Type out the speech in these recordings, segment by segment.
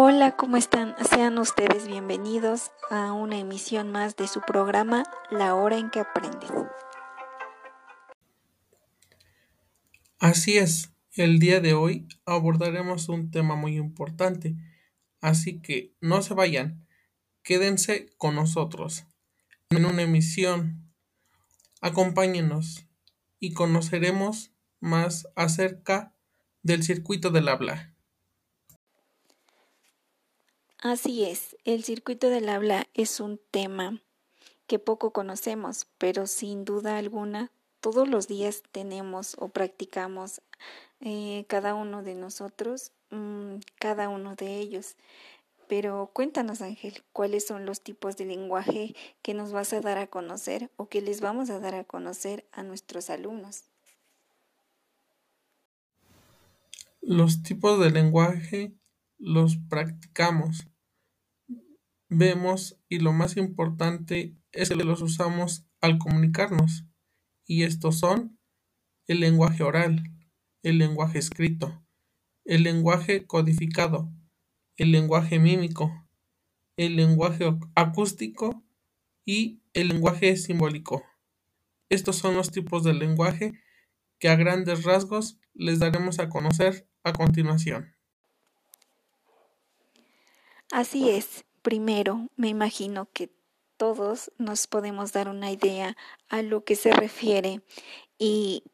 Hola, ¿cómo están? Sean ustedes bienvenidos a una emisión más de su programa La hora en que aprendes. Así es, el día de hoy abordaremos un tema muy importante, así que no se vayan, quédense con nosotros en una emisión. Acompáñenos y conoceremos más acerca del circuito del habla. Así es, el circuito del habla es un tema que poco conocemos, pero sin duda alguna todos los días tenemos o practicamos eh, cada uno de nosotros, mm, cada uno de ellos. Pero cuéntanos, Ángel, cuáles son los tipos de lenguaje que nos vas a dar a conocer o que les vamos a dar a conocer a nuestros alumnos. Los tipos de lenguaje los practicamos, vemos y lo más importante es que los usamos al comunicarnos. Y estos son el lenguaje oral, el lenguaje escrito, el lenguaje codificado, el lenguaje mímico, el lenguaje acústico y el lenguaje simbólico. Estos son los tipos de lenguaje que a grandes rasgos les daremos a conocer a continuación. Así es. Primero, me imagino que todos nos podemos dar una idea a lo que se refiere y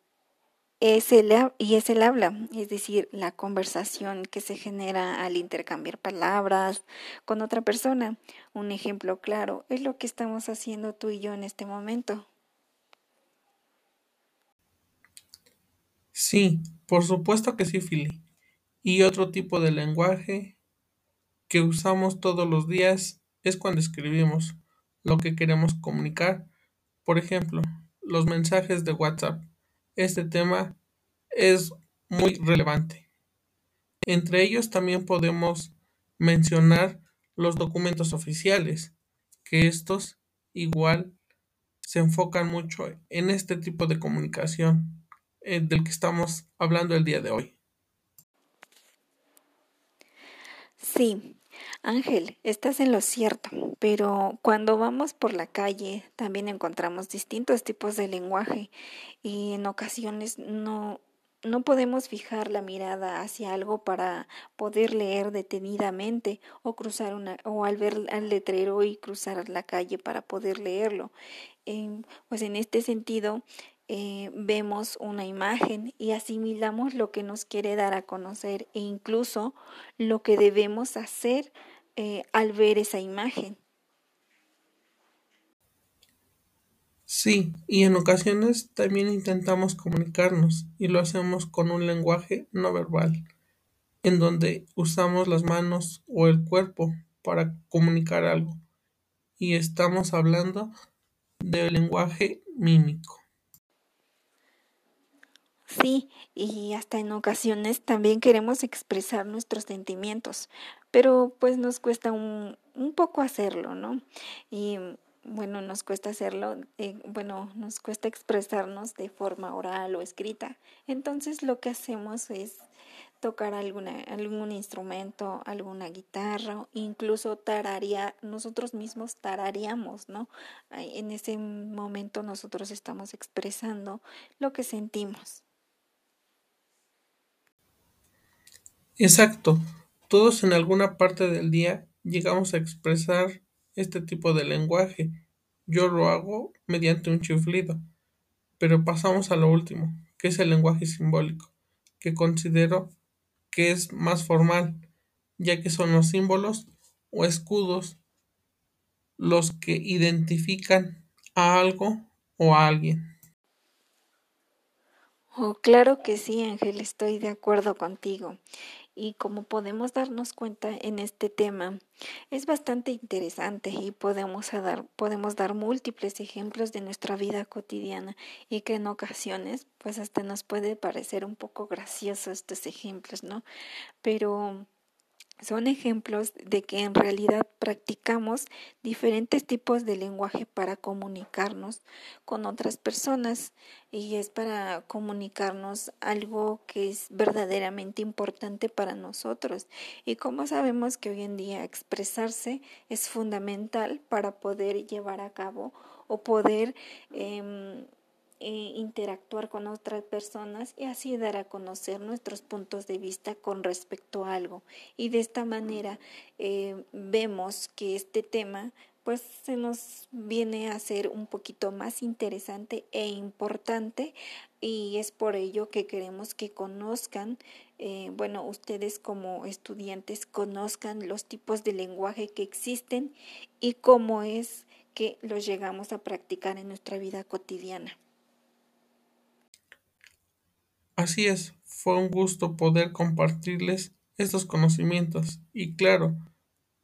es el, y es el habla, es decir, la conversación que se genera al intercambiar palabras con otra persona. Un ejemplo claro es lo que estamos haciendo tú y yo en este momento. Sí, por supuesto que sí, Philly. Y otro tipo de lenguaje que usamos todos los días es cuando escribimos lo que queremos comunicar. Por ejemplo, los mensajes de WhatsApp. Este tema es muy relevante. Entre ellos también podemos mencionar los documentos oficiales, que estos igual se enfocan mucho en este tipo de comunicación eh, del que estamos hablando el día de hoy. Sí, Ángel, estás en lo cierto, pero cuando vamos por la calle también encontramos distintos tipos de lenguaje y en ocasiones no no podemos fijar la mirada hacia algo para poder leer detenidamente o cruzar una o al ver al letrero y cruzar la calle para poder leerlo. pues en este sentido eh, vemos una imagen y asimilamos lo que nos quiere dar a conocer e incluso lo que debemos hacer eh, al ver esa imagen. Sí, y en ocasiones también intentamos comunicarnos y lo hacemos con un lenguaje no verbal, en donde usamos las manos o el cuerpo para comunicar algo. Y estamos hablando del lenguaje mímico. Sí, y hasta en ocasiones también queremos expresar nuestros sentimientos, pero pues nos cuesta un, poco hacerlo, ¿no? Y bueno, nos cuesta hacerlo, eh, bueno, nos cuesta expresarnos de forma oral o escrita. Entonces lo que hacemos es tocar alguna, algún instrumento, alguna guitarra, incluso tararía, nosotros mismos tarareamos, ¿no? En ese momento nosotros estamos expresando lo que sentimos. Exacto. Todos en alguna parte del día llegamos a expresar este tipo de lenguaje. Yo lo hago mediante un chiflido. Pero pasamos a lo último, que es el lenguaje simbólico, que considero que es más formal, ya que son los símbolos o escudos los que identifican a algo o a alguien. Oh, claro que sí, Ángel, estoy de acuerdo contigo y como podemos darnos cuenta en este tema, es bastante interesante y podemos dar, podemos dar múltiples ejemplos de nuestra vida cotidiana y que en ocasiones pues hasta nos puede parecer un poco gracioso estos ejemplos, ¿no? Pero son ejemplos de que en realidad practicamos diferentes tipos de lenguaje para comunicarnos con otras personas y es para comunicarnos algo que es verdaderamente importante para nosotros. Y como sabemos que hoy en día expresarse es fundamental para poder llevar a cabo o poder eh, eh, interactuar con otras personas y así dar a conocer nuestros puntos de vista con respecto a algo. Y de esta manera eh, vemos que este tema pues se nos viene a ser un poquito más interesante e importante y es por ello que queremos que conozcan, eh, bueno, ustedes como estudiantes conozcan los tipos de lenguaje que existen y cómo es que los llegamos a practicar en nuestra vida cotidiana. Así es, fue un gusto poder compartirles estos conocimientos y claro,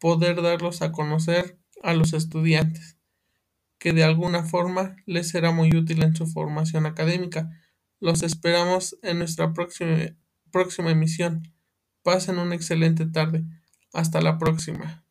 poder darlos a conocer a los estudiantes, que de alguna forma les será muy útil en su formación académica. Los esperamos en nuestra próxima, próxima emisión. Pasen una excelente tarde. Hasta la próxima.